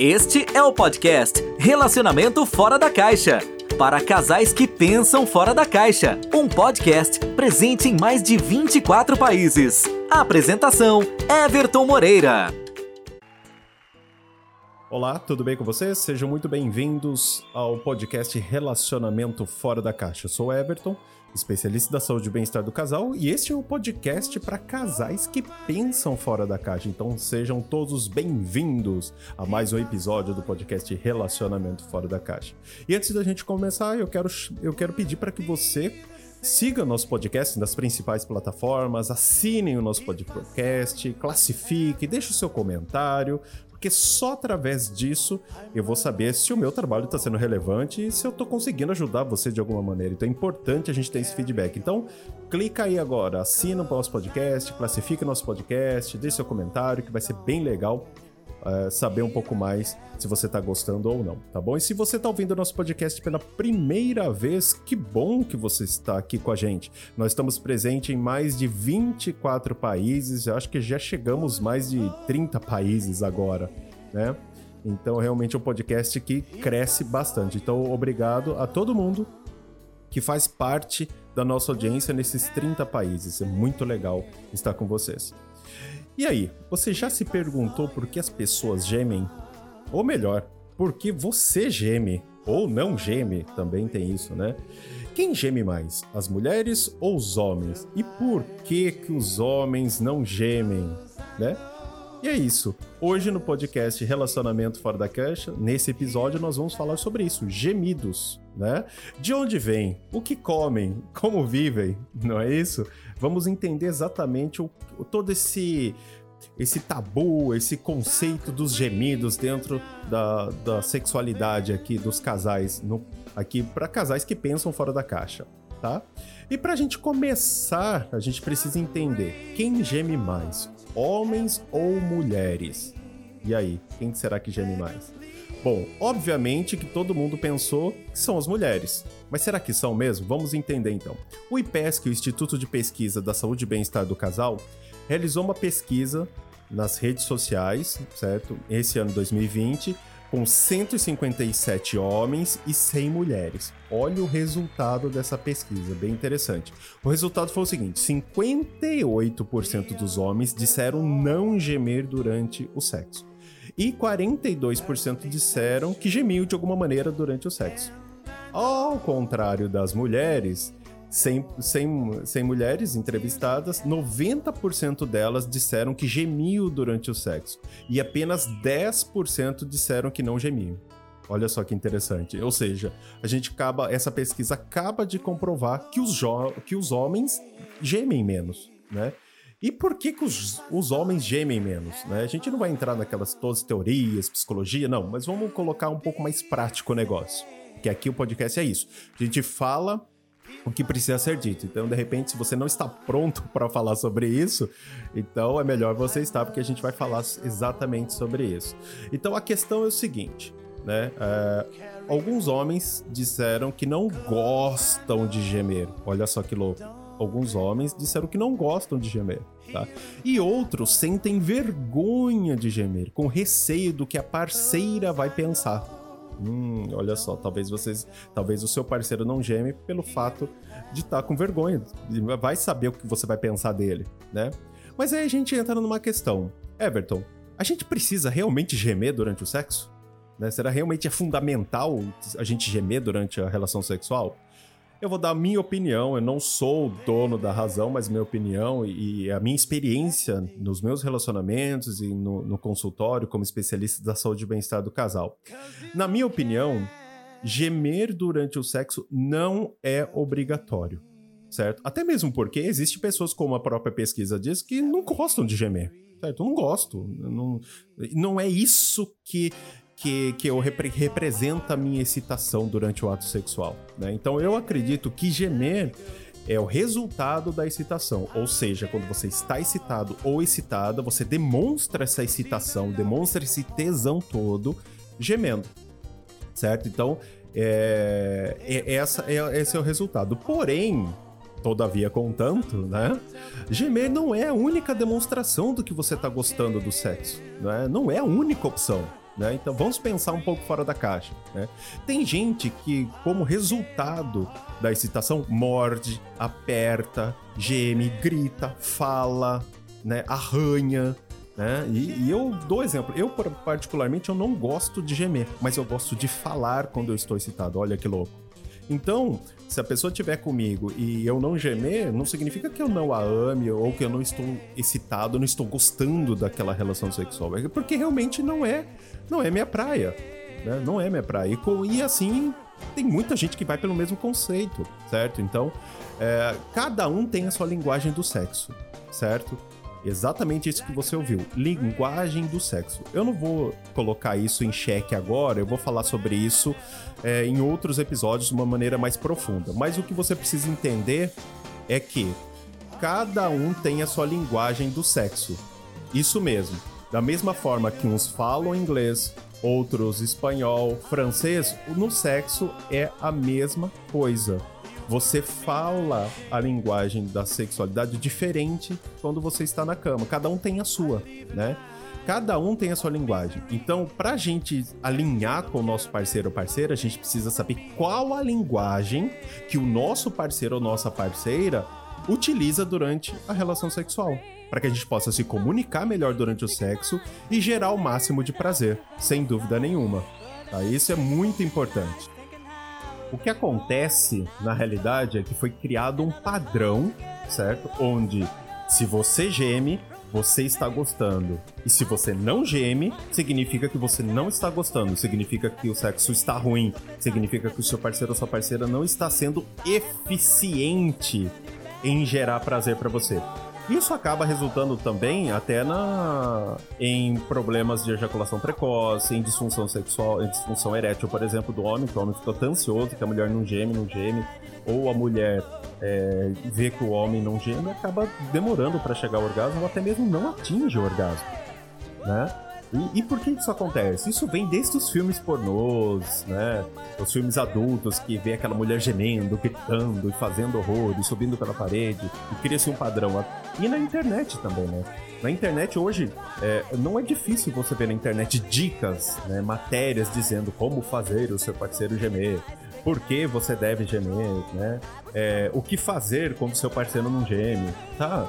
Este é o podcast Relacionamento Fora da Caixa. Para casais que pensam fora da caixa. Um podcast presente em mais de 24 países. Apresentação: Everton Moreira. Olá, tudo bem com vocês? Sejam muito bem-vindos ao podcast Relacionamento Fora da Caixa. Eu sou Everton especialista da saúde e bem-estar do casal, e este é um podcast para casais que pensam fora da caixa. Então sejam todos bem-vindos a mais um episódio do podcast Relacionamento Fora da Caixa. E antes da gente começar, eu quero, eu quero pedir para que você Siga nosso podcast nas principais plataformas, assinem o nosso podcast, classifique, deixe o seu comentário, porque só através disso eu vou saber se o meu trabalho está sendo relevante e se eu estou conseguindo ajudar você de alguma maneira. Então é importante a gente ter esse feedback. Então, clica aí agora, assina o nosso podcast, classifica o nosso podcast, deixe seu comentário, que vai ser bem legal uh, saber um pouco mais se você está gostando ou não, tá bom? E se você está ouvindo o nosso podcast pela primeira vez, que bom que você está aqui com a gente. Nós estamos presentes em mais de 24 países, eu acho que já chegamos mais de 30 países agora, né? Então, realmente é um podcast que cresce bastante. Então, obrigado a todo mundo que faz parte da nossa audiência nesses 30 países. É muito legal estar com vocês. E aí, você já se perguntou por que as pessoas gemem? Ou melhor, por que você geme? Ou não geme, também tem isso, né? Quem geme mais, as mulheres ou os homens? E por que que os homens não gemem, né? E é isso. Hoje no podcast Relacionamento Fora da Caixa, nesse episódio nós vamos falar sobre isso, gemidos, né? De onde vêm, o que comem, como vivem, não é isso? Vamos entender exatamente o, todo esse esse tabu, esse conceito dos gemidos dentro da, da sexualidade aqui dos casais, no, aqui para casais que pensam fora da caixa, tá? E para a gente começar, a gente precisa entender quem geme mais, homens ou mulheres? E aí, quem será que geme mais? Bom, obviamente que todo mundo pensou que são as mulheres. Mas será que são mesmo? Vamos entender então. O IPESC, o Instituto de Pesquisa da Saúde e Bem-Estar do Casal, realizou uma pesquisa nas redes sociais, certo? Esse ano 2020, com 157 homens e 100 mulheres. Olha o resultado dessa pesquisa, bem interessante. O resultado foi o seguinte: 58% dos homens disseram não gemer durante o sexo. E 42% disseram que gemiam de alguma maneira durante o sexo. Ao contrário das mulheres, 100, 100, 100 mulheres entrevistadas, 90% delas disseram que gemiam durante o sexo e apenas 10% disseram que não gemiam. Olha só que interessante. Ou seja, a gente acaba, essa pesquisa acaba de comprovar que os, que os homens gemem menos, né? E por que, que os, os homens gemem menos? Né? A gente não vai entrar naquelas todas teorias, psicologia, não, mas vamos colocar um pouco mais prático o negócio. Que aqui o podcast é isso. A gente fala o que precisa ser dito. Então, de repente, se você não está pronto para falar sobre isso, então é melhor você estar, porque a gente vai falar exatamente sobre isso. Então, a questão é o seguinte, né? É, alguns homens disseram que não gostam de gemer. Olha só que louco. Alguns homens disseram que não gostam de gemer, tá? E outros sentem vergonha de gemer, com receio do que a parceira vai pensar. Hum, olha só, talvez vocês, talvez o seu parceiro não geme pelo fato de estar tá com vergonha, vai saber o que você vai pensar dele, né? Mas aí a gente entra numa questão, Everton, a gente precisa realmente gemer durante o sexo? Né? Será realmente é fundamental a gente gemer durante a relação sexual? Eu vou dar a minha opinião, eu não sou o dono da razão, mas minha opinião e a minha experiência nos meus relacionamentos e no, no consultório como especialista da saúde e bem-estar do casal. Na minha opinião, gemer durante o sexo não é obrigatório, certo? Até mesmo porque existe pessoas, como a própria pesquisa diz, que não gostam de gemer. Certo? Eu não gosto. Não, não é isso que que, que eu repre representa a minha excitação durante o ato sexual. Né? Então eu acredito que gemer é o resultado da excitação. Ou seja, quando você está excitado ou excitada, você demonstra essa excitação, demonstra esse tesão todo gemendo. Certo? Então, é, é, essa, é, esse é o resultado. Porém, todavia, contanto, né? Gemer não é a única demonstração do que você está gostando do sexo. Né? Não é a única opção. Né? Então vamos pensar um pouco fora da caixa. Né? Tem gente que, como resultado da excitação, morde, aperta, geme, grita, fala, né? arranha. Né? E, e, eu dou exemplo. Eu, particularmente, eu não gosto de gemer, mas eu gosto de falar quando eu estou excitado. Olha que louco. Então, se a pessoa estiver comigo e eu não gemer, não significa que eu não a ame ou que eu não estou excitado, não estou gostando daquela relação sexual. É porque realmente não é, não é minha praia. Né? Não é minha praia. E, e assim, tem muita gente que vai pelo mesmo conceito, certo? Então, é, cada um tem a sua linguagem do sexo, certo? Exatamente isso que você ouviu. Linguagem do sexo. Eu não vou colocar isso em xeque agora, eu vou falar sobre isso é, em outros episódios de uma maneira mais profunda. Mas o que você precisa entender é que cada um tem a sua linguagem do sexo. Isso mesmo. Da mesma forma que uns falam inglês, outros espanhol, francês, no sexo é a mesma coisa você fala a linguagem da sexualidade diferente quando você está na cama. Cada um tem a sua, né? Cada um tem a sua linguagem. Então, para a gente alinhar com o nosso parceiro ou parceira, a gente precisa saber qual a linguagem que o nosso parceiro ou nossa parceira utiliza durante a relação sexual. Para que a gente possa se comunicar melhor durante o sexo e gerar o máximo de prazer, sem dúvida nenhuma. Tá? Isso é muito importante. O que acontece, na realidade, é que foi criado um padrão, certo? Onde se você geme, você está gostando. E se você não geme, significa que você não está gostando. Significa que o sexo está ruim. Significa que o seu parceiro ou sua parceira não está sendo eficiente em gerar prazer para você. Isso acaba resultando também até na em problemas de ejaculação precoce, em disfunção sexual, em disfunção erétil, por exemplo, do homem, que o homem fica tão ansioso que a mulher não geme, não geme, ou a mulher é, vê que o homem não geme e acaba demorando para chegar ao orgasmo, ou até mesmo não atinge o orgasmo, né? E, e, por que isso acontece? Isso vem desde os filmes pornôs, né? Os filmes adultos que vê aquela mulher gemendo, gritando e fazendo horror e subindo pela parede e cria-se um padrão. E na internet também, né? Na internet hoje é, não é difícil você ver na internet dicas, né, matérias dizendo como fazer o seu parceiro gemer, por que você deve gemer, né? É, o que fazer quando seu parceiro não geme, tá?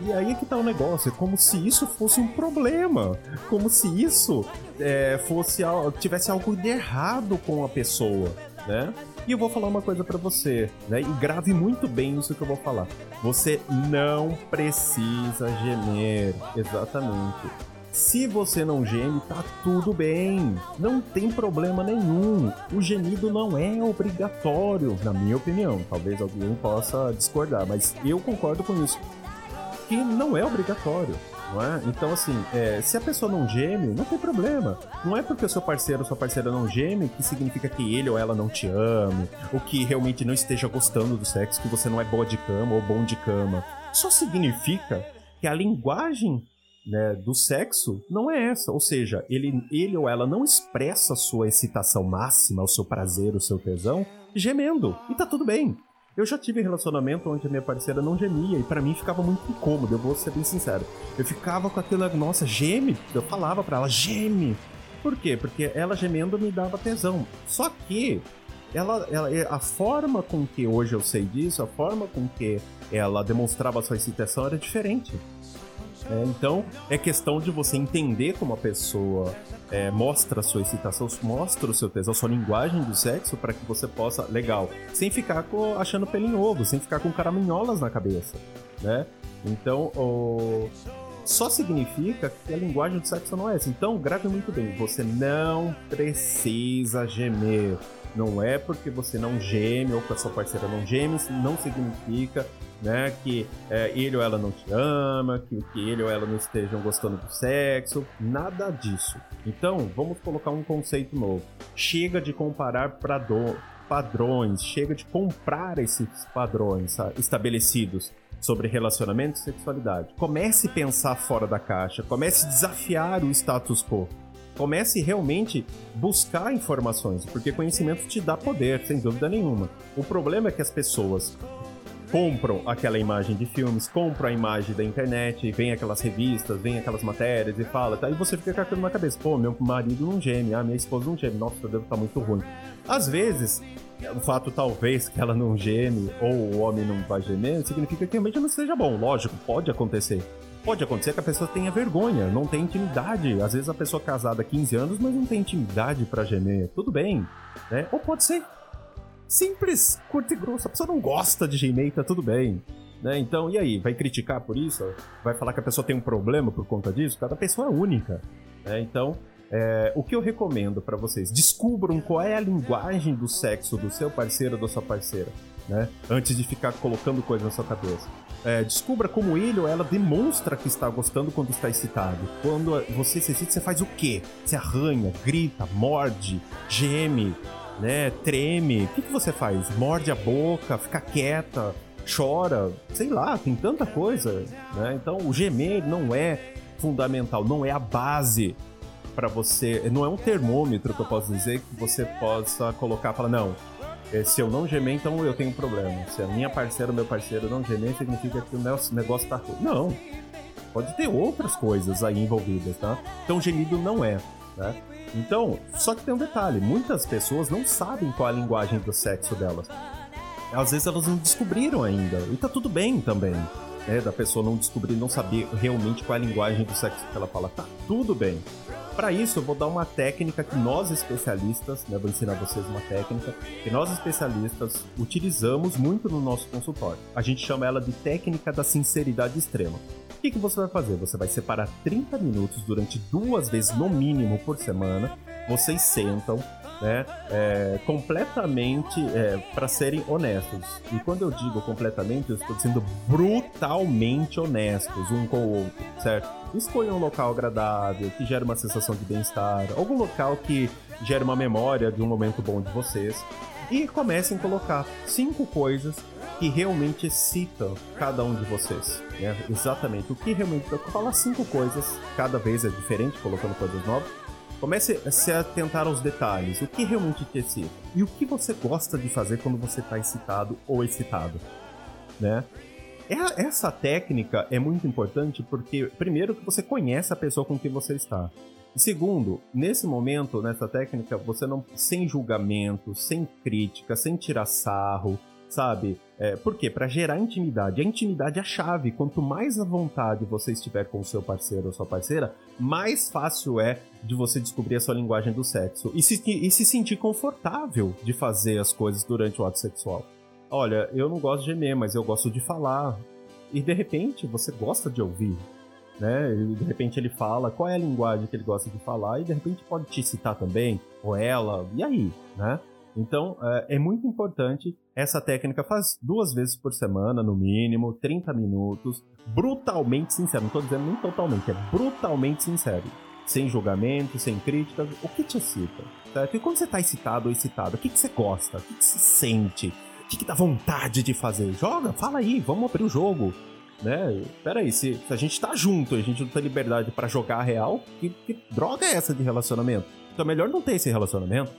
E aí é que tá o negócio, é como se isso fosse um problema, como se isso é, fosse tivesse algo de errado com a pessoa, né? E eu vou falar uma coisa para você, né? E grave muito bem isso que eu vou falar. Você não precisa gemer, exatamente. Se você não geme, tá tudo bem. Não tem problema nenhum. O gemido não é obrigatório, na minha opinião. Talvez alguém possa discordar, mas eu concordo com isso que não é obrigatório. É? Então, assim, é, se a pessoa não geme, não tem problema. Não é porque o seu parceiro ou sua parceira não geme que significa que ele ou ela não te ame, ou que realmente não esteja gostando do sexo, que você não é boa de cama ou bom de cama. Só significa que a linguagem né, do sexo não é essa. Ou seja, ele, ele ou ela não expressa a sua excitação máxima, o seu prazer, o seu tesão, gemendo. E tá tudo bem. Eu já tive relacionamento onde a minha parceira não gemia e para mim ficava muito incômodo, eu vou ser bem sincero. Eu ficava com aquela, nossa, geme. Eu falava para ela, geme. Por quê? Porque ela gemendo me dava tesão. Só que ela, ela, a forma com que hoje eu sei disso, a forma com que ela demonstrava sua excitação era diferente. É, então, é questão de você entender como a pessoa é, mostra a sua excitação, mostra o seu tesão, a sua linguagem do sexo, para que você possa, legal, sem ficar com, achando pelo em ovo, sem ficar com caraminholas na cabeça, né? Então, o... só significa que a linguagem do sexo não é essa. Então, grave muito bem, você não precisa gemer. Não é porque você não geme ou que a sua parceira não geme, não significa né? Que é, ele ou ela não te ama, que, que ele ou ela não estejam gostando do sexo, nada disso. Então, vamos colocar um conceito novo. Chega de comparar padrões, chega de comprar esses padrões estabelecidos sobre relacionamento e sexualidade. Comece a pensar fora da caixa, comece a desafiar o status quo. Comece realmente buscar informações, porque conhecimento te dá poder, sem dúvida nenhuma. O problema é que as pessoas compram aquela imagem de filmes, compram a imagem da internet, vem aquelas revistas, vem aquelas matérias e fala, tá? E você fica com aquilo na cabeça, pô, meu marido não geme, ah, minha esposa não geme, nossa, devo estar tá muito ruim. Às vezes, o fato talvez que ela não geme ou o homem não vai gemer significa que realmente não seja bom. Lógico, pode acontecer. Pode acontecer que a pessoa tenha vergonha, não tem intimidade. Às vezes a pessoa casada há 15 anos, mas não tem intimidade para gemer. Tudo bem, né? Ou pode ser simples, curto e grosso. A pessoa não gosta de gemer, tá tudo bem. Né? Então, e aí? Vai criticar por isso? Vai falar que a pessoa tem um problema por conta disso? Cada pessoa é única. Né? Então, é, o que eu recomendo para vocês? Descubram qual é a linguagem do sexo do seu parceiro ou da sua parceira, né? Antes de ficar colocando coisa na sua cabeça. É, descubra como ele ou ela demonstra que está gostando quando está excitado. Quando você se excita, você faz o quê? Você arranha, grita, morde, geme, né? Treme. O que, que você faz? Morde a boca, fica quieta, chora, sei lá, tem tanta coisa, né? Então o gemer não é fundamental, não é a base para você. Não é um termômetro que eu posso dizer que você possa colocar e falar, não, se eu não gemer, então eu tenho um problema. Se a minha parceira ou meu parceiro não gemer, significa que o negócio tá ruim. Não. Pode ter outras coisas aí envolvidas, tá? Então gemido não é, né? Então, só que tem um detalhe: muitas pessoas não sabem qual é a linguagem do sexo delas. Às vezes elas não descobriram ainda. E tá tudo bem também. Né, da pessoa não descobrir, não saber realmente qual é a linguagem do sexo que ela fala. Tá tudo bem. Para isso, eu vou dar uma técnica que nós especialistas, né, vou ensinar vocês uma técnica que nós especialistas utilizamos muito no nosso consultório. A gente chama ela de técnica da sinceridade extrema. O que, que você vai fazer? Você vai separar 30 minutos durante duas vezes no mínimo por semana. Vocês sentam, né, é, completamente é, para serem honestos. E quando eu digo completamente, eu estou sendo brutalmente honestos um com o outro, certo? Escolha um local agradável, que gere uma sensação de bem-estar, algum local que gere uma memória de um momento bom de vocês. E comecem a colocar cinco coisas que realmente excitam cada um de vocês. Né? Exatamente. O que realmente. Falar cinco coisas, cada vez é diferente, colocando coisas novas Comece a se atentar aos detalhes, o que realmente te excita e o que você gosta de fazer quando você está excitado ou excitado, né? É, essa técnica é muito importante porque, primeiro, que você conhece a pessoa com quem você está. Segundo, nesse momento, nessa técnica, você não sem julgamento, sem crítica, sem tirar sarro, sabe? É, por quê? Para gerar intimidade. A intimidade é a chave. Quanto mais à vontade você estiver com o seu parceiro ou sua parceira, mais fácil é de você descobrir a sua linguagem do sexo e se, e se sentir confortável de fazer as coisas durante o ato sexual. Olha, eu não gosto de gemer, mas eu gosto de falar. E de repente você gosta de ouvir, né? E de repente ele fala qual é a linguagem que ele gosta de falar e de repente pode te citar também, ou ela, e aí, né? Então, é, é muito importante. Essa técnica faz duas vezes por semana, no mínimo, 30 minutos, brutalmente sincero. Não estou dizendo nem totalmente, é brutalmente sincero. Sem julgamento, sem críticas. O que te excita? Certo? E quando você está excitado ou excitada, o que, que você gosta? O que, que você sente? O que, que dá vontade de fazer? Joga, fala aí, vamos abrir o jogo né? Pera aí, se, se, a gente tá junto, a gente não tem liberdade para jogar real, que, que, droga é essa de relacionamento? Então é melhor não ter esse relacionamento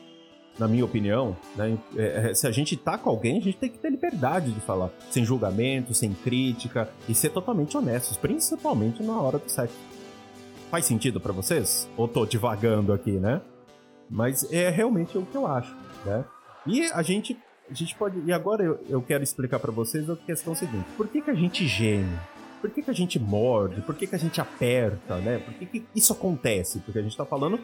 na minha opinião, né? É, é, se a gente tá com alguém, a gente tem que ter liberdade de falar, sem julgamento, sem crítica e ser totalmente honestos, principalmente na hora do sexo. Faz sentido para vocês? Ou tô divagando aqui, né? Mas é realmente o que eu acho, né? E a gente, a gente pode. E agora eu, eu quero explicar para vocês a questão seguinte: por que, que a gente geme? Por que, que a gente morde? Por que, que a gente aperta, né? Por que, que isso acontece? Porque a gente tá falando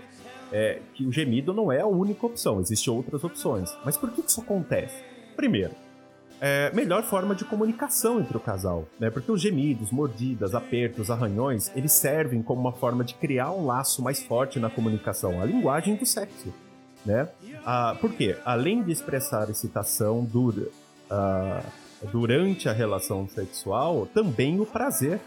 é, que o gemido não é a única opção, existem outras opções. Mas por que isso acontece? Primeiro, é, melhor forma de comunicação entre o casal, né? Porque os gemidos, mordidas, apertos, arranhões, eles servem como uma forma de criar um laço mais forte na comunicação, a linguagem do sexo, né? Ah, por quê? Além de expressar excitação dura, ah, durante a relação sexual, também o prazer,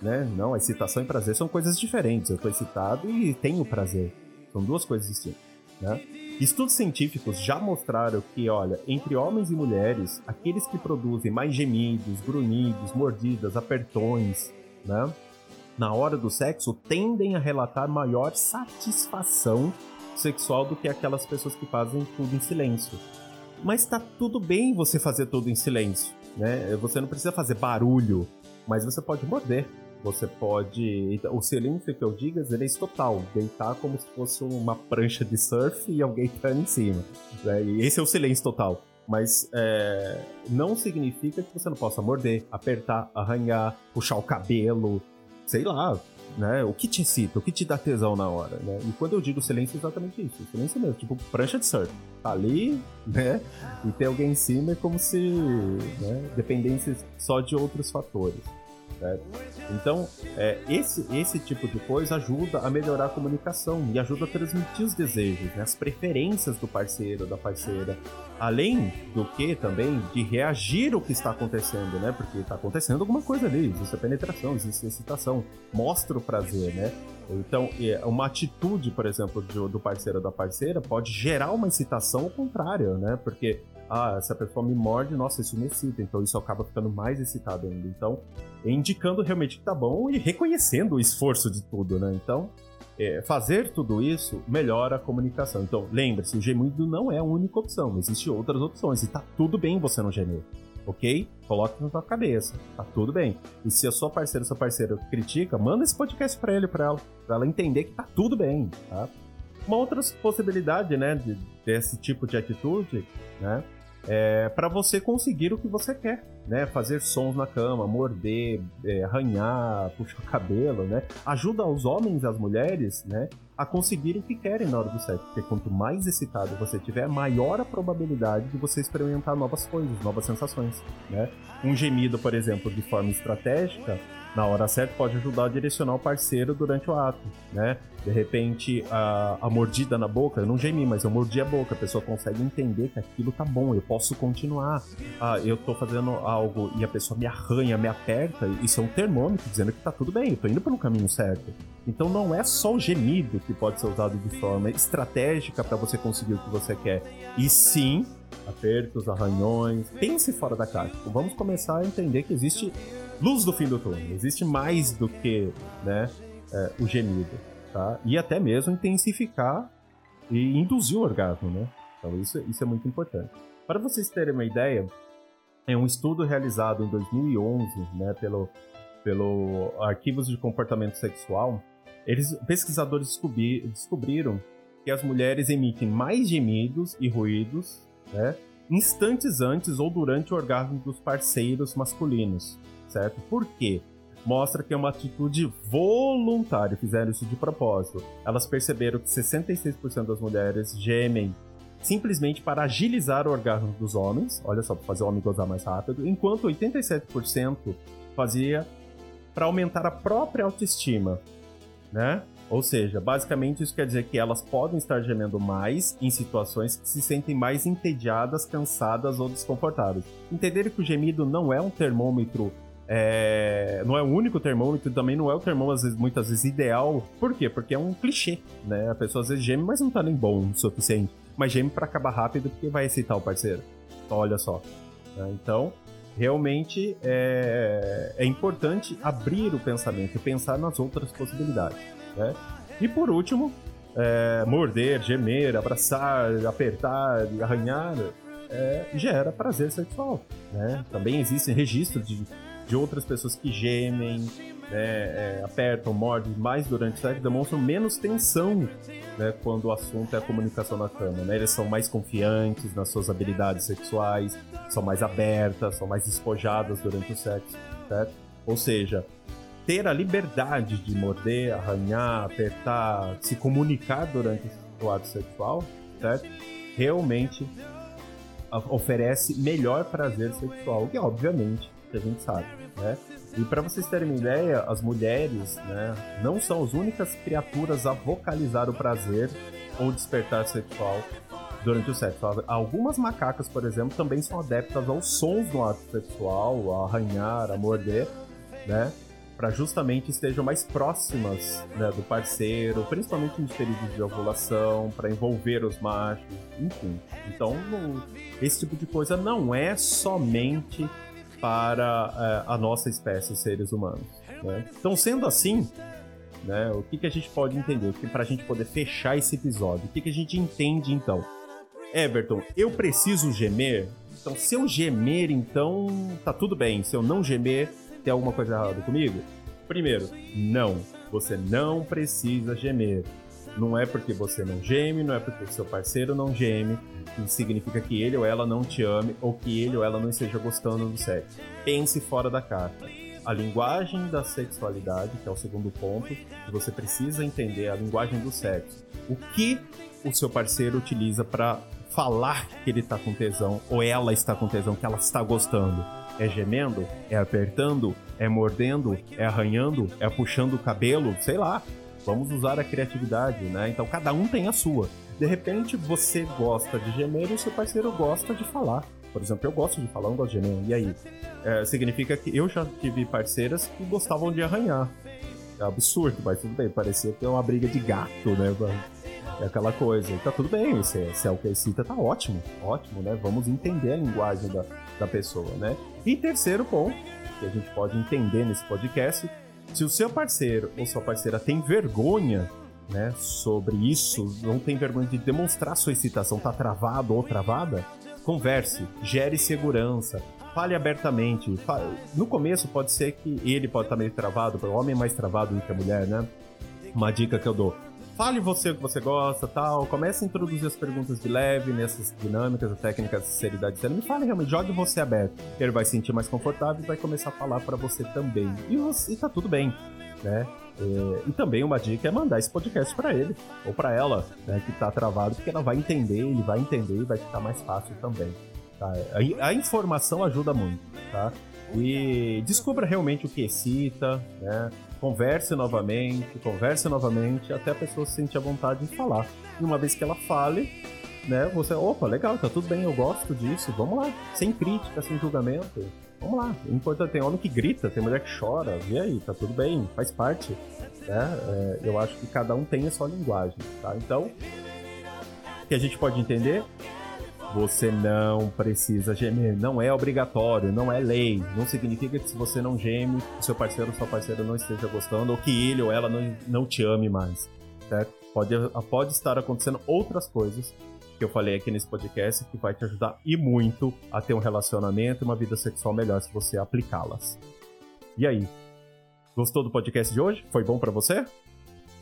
né? Não, a excitação e prazer são coisas diferentes. Eu estou excitado e tenho prazer. São duas coisas distintas. Né? Estudos científicos já mostraram que, olha, entre homens e mulheres, aqueles que produzem mais gemidos, grunhidos, mordidas, apertões, né, na hora do sexo, tendem a relatar maior satisfação sexual do que aquelas pessoas que fazem tudo em silêncio. Mas tá tudo bem você fazer tudo em silêncio. né? Você não precisa fazer barulho, mas você pode morder. Você pode. O silêncio que eu digo é silêncio total. Deitar como se fosse uma prancha de surf e alguém tá em cima. Né? Esse é o silêncio total. Mas é, não significa que você não possa morder, apertar, arranhar, puxar o cabelo, sei lá, né? O que te excita, o que te dá tesão na hora, né? E quando eu digo silêncio, é exatamente isso. Silêncio mesmo, tipo prancha de surf. Tá ali, né? E ter alguém em cima é como se né, dependesse só de outros fatores. Então, é, esse, esse tipo de coisa ajuda a melhorar a comunicação e ajuda a transmitir os desejos, né, as preferências do parceiro, da parceira. Além do que também de reagir ao que está acontecendo, né? Porque está acontecendo alguma coisa ali, existe penetração, existe excitação, mostra o prazer, né? Então, uma atitude, por exemplo, do parceiro ou da parceira pode gerar uma excitação ao contrário, né? Porque ah, essa pessoa me morde, nossa, isso me excita, então isso acaba ficando mais excitado ainda. Então, indicando realmente que tá bom e reconhecendo o esforço de tudo, né? Então, é, fazer tudo isso melhora a comunicação. Então, lembre-se, o gemido não é a única opção, existem outras opções e tá tudo bem você não gemer. Ok? Coloque na sua cabeça. Tá tudo bem. E se a sua parceira, seu parceiro critica, manda esse podcast pra ele, pra ela. Pra ela entender que tá tudo bem, tá? Uma outra possibilidade, né, de, desse tipo de atitude, né, é, para você conseguir o que você quer, né? Fazer sons na cama, morder, é, arranhar, puxar cabelo, né? Ajuda os homens e as mulheres, né? A conseguir o que querem na hora do sexo. Porque quanto mais excitado você tiver, maior a probabilidade de você experimentar novas coisas, novas sensações, né? Um gemido, por exemplo, de forma estratégica, na hora certa pode ajudar a direcionar o parceiro durante o ato, né? De repente, a, a mordida na boca, eu não gemi, mas eu mordi a boca, a pessoa consegue entender que aquilo tá bom, eu posso continuar. Ah, eu tô fazendo algo e a pessoa me arranha, me aperta, isso é um termômetro dizendo que tá tudo bem, eu tô indo pelo caminho certo. Então não é só o gemido que pode ser usado de forma estratégica para você conseguir o que você quer, e sim apertos, arranhões. Pense fora da caixa. Vamos começar a entender que existe luz do fim do túnel. Existe mais do que né, é, o gemido, tá? E até mesmo intensificar e induzir o orgasmo, né? Então isso, isso é muito importante. Para vocês terem uma ideia, é um estudo realizado em 2011, né, pelo, pelo Arquivos de Comportamento Sexual. Eles, pesquisadores descobri, descobriram que as mulheres emitem mais gemidos e ruídos, né, instantes antes ou durante o orgasmo dos parceiros masculinos certo? Por quê? Mostra que é uma atitude voluntária, fizeram isso de propósito. Elas perceberam que 66% das mulheres gemem simplesmente para agilizar o orgasmo dos homens, olha só, para fazer o homem gozar mais rápido, enquanto 87% fazia para aumentar a própria autoestima, né? Ou seja, basicamente isso quer dizer que elas podem estar gemendo mais em situações que se sentem mais entediadas, cansadas ou desconfortáveis. Entender que o gemido não é um termômetro é, não é o único termômetro, também não é o termômetro muitas vezes ideal. Por quê? Porque é um clichê, né? A pessoa às vezes geme, mas não tá nem bom o suficiente. Mas geme para acabar rápido porque vai excitar o parceiro. Então, olha só. Né? Então, realmente é, é importante abrir o pensamento e pensar nas outras possibilidades. Né? E por último, é, morder, gemer, abraçar, apertar, arranhar é, gera prazer sexual. Né? Também existem registros de de outras pessoas que gemem, né, é, apertam, mordem mais durante o sexo, demonstram menos tensão né, quando o assunto é a comunicação na cama. Né? Eles são mais confiantes nas suas habilidades sexuais, são mais abertas, são mais despojadas durante o sexo, certo? Ou seja, ter a liberdade de morder, arranhar, apertar, se comunicar durante o ato sexual, certo? Realmente oferece melhor prazer sexual, que obviamente que a gente sabe, né? E para vocês terem uma ideia, as mulheres, né, não são as únicas criaturas a vocalizar o prazer ou despertar sexual durante o sexo. Algumas macacas, por exemplo, também são adeptas aos sons no ato sexual, a arranhar, a morder, né? Para justamente estejam mais próximas né, do parceiro, principalmente nos períodos de ovulação, para envolver os machos, enfim. Então, esse tipo de coisa não é somente para é, a nossa espécie, seres humanos. Né? Então, sendo assim, né, o que, que a gente pode entender? Para a gente poder fechar esse episódio, o que, que a gente entende então? Everton, eu preciso gemer? Então, se eu gemer, então tá tudo bem. Se eu não gemer, tem alguma coisa errada comigo? Primeiro, não. Você não precisa gemer. Não é porque você não geme, não é porque seu parceiro não geme, que significa que ele ou ela não te ame ou que ele ou ela não esteja gostando do sexo. Pense fora da carta. A linguagem da sexualidade, que é o segundo ponto, que você precisa entender a linguagem do sexo. O que o seu parceiro utiliza para falar que ele tá com tesão ou ela está com tesão, que ela está gostando. É gemendo? É apertando? É mordendo? É arranhando? É puxando o cabelo? Sei lá. Vamos usar a criatividade, né? Então cada um tem a sua. De repente você gosta de gemer e o seu parceiro gosta de falar. Por exemplo, eu gosto de falar, eu não gosto de gemer. E aí? É, significa que eu já tive parceiras que gostavam de arranhar. É absurdo, mas tudo bem. Parecia que é uma briga de gato, né? É aquela coisa. Tá tudo bem, se, se é o que excita, tá ótimo. Ótimo, né? Vamos entender a linguagem da, da pessoa, né? E terceiro ponto, que a gente pode entender nesse podcast, se o seu parceiro ou sua parceira tem vergonha né, sobre isso, não tem vergonha de demonstrar sua excitação, tá travado ou travada, converse, gere segurança, fale abertamente. No começo pode ser que ele pode estar meio travado, o homem é mais travado do que a mulher, né? Uma dica que eu dou. Fale você o que você gosta, tal. Comece a introduzir as perguntas de leve nessas dinâmicas, técnicas de sinceridade. Me fale realmente, jogue você aberto. Ele vai se sentir mais confortável e vai começar a falar para você também. E, você, e tá tudo bem, né? É, e também uma dica é mandar esse podcast para ele ou para ela, né, que tá travado, porque ela vai entender, ele vai entender e vai ficar mais fácil também. Tá? A, a, informação ajuda muito, tá? E descubra realmente o que excita, né? converse novamente, converse novamente, até a pessoa se sentir à vontade de falar. E uma vez que ela fale, né, você, opa, legal, tá tudo bem, eu gosto disso, vamos lá, sem crítica, sem julgamento, vamos lá. O importante tem homem que grita, tem mulher que chora, e aí, tá tudo bem, faz parte. Né? É, eu acho que cada um tem a sua linguagem, tá? Então, o que a gente pode entender você não precisa gemer. Não é obrigatório, não é lei. Não significa que se você não geme, seu parceiro ou sua parceira não esteja gostando ou que ele ou ela não, não te ame mais. Certo? Pode, pode estar acontecendo outras coisas que eu falei aqui nesse podcast que vai te ajudar e muito a ter um relacionamento e uma vida sexual melhor se você aplicá-las. E aí? Gostou do podcast de hoje? Foi bom para você?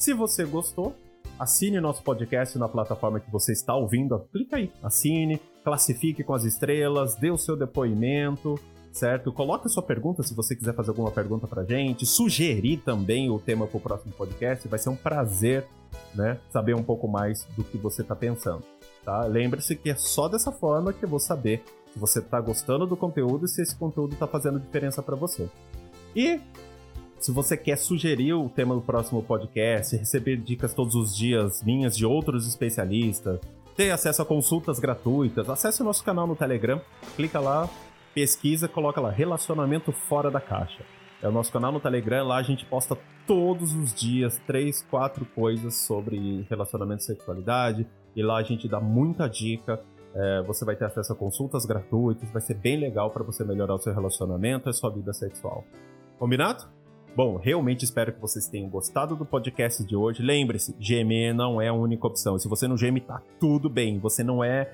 Se você gostou, Assine nosso podcast na plataforma que você está ouvindo. Clica aí, assine, classifique com as estrelas, dê o seu depoimento, certo? Coloque a sua pergunta se você quiser fazer alguma pergunta pra gente, sugerir também o tema para o próximo podcast. Vai ser um prazer, né, saber um pouco mais do que você está pensando, tá? Lembre-se que é só dessa forma que eu vou saber se você está gostando do conteúdo e se esse conteúdo está fazendo diferença para você. E se você quer sugerir o tema do próximo podcast, receber dicas todos os dias minhas de outros especialistas, ter acesso a consultas gratuitas, acesse o nosso canal no Telegram, clica lá, pesquisa, coloca lá Relacionamento Fora da Caixa. É o nosso canal no Telegram, lá a gente posta todos os dias três, quatro coisas sobre relacionamento e sexualidade, e lá a gente dá muita dica. É, você vai ter acesso a consultas gratuitas, vai ser bem legal para você melhorar o seu relacionamento e a sua vida sexual. Combinado? Bom, realmente espero que vocês tenham gostado do podcast de hoje. Lembre-se, gemer não é a única opção. Se você não geme, tá tudo bem. Você não é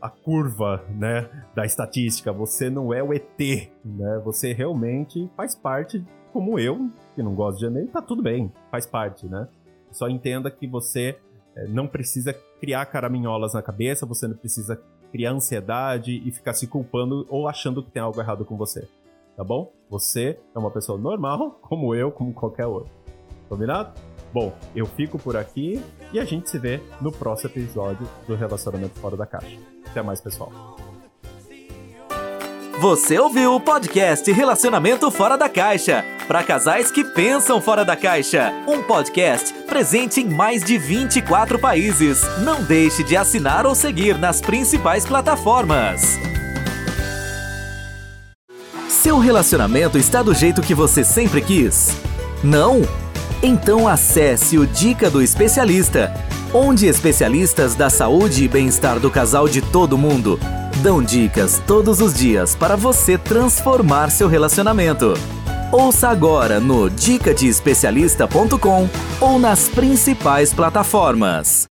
a curva, né, da estatística. Você não é o ET, né? Você realmente faz parte, como eu, que não gosto de gemer, tá tudo bem. Faz parte, né? Só entenda que você eh, não precisa criar caraminholas na cabeça, você não precisa criar ansiedade e ficar se culpando ou achando que tem algo errado com você tá bom? Você é uma pessoa normal, como eu, como qualquer outro. Combinado? Bom, eu fico por aqui e a gente se vê no próximo episódio do Relacionamento Fora da Caixa. Até mais, pessoal. Você ouviu o podcast Relacionamento Fora da Caixa para casais que pensam fora da caixa. Um podcast presente em mais de 24 países. Não deixe de assinar ou seguir nas principais plataformas. Seu relacionamento está do jeito que você sempre quis? Não? Então acesse o Dica do Especialista, onde especialistas da saúde e bem-estar do casal de todo mundo dão dicas todos os dias para você transformar seu relacionamento. Ouça agora no dicadeespecialista.com ou nas principais plataformas.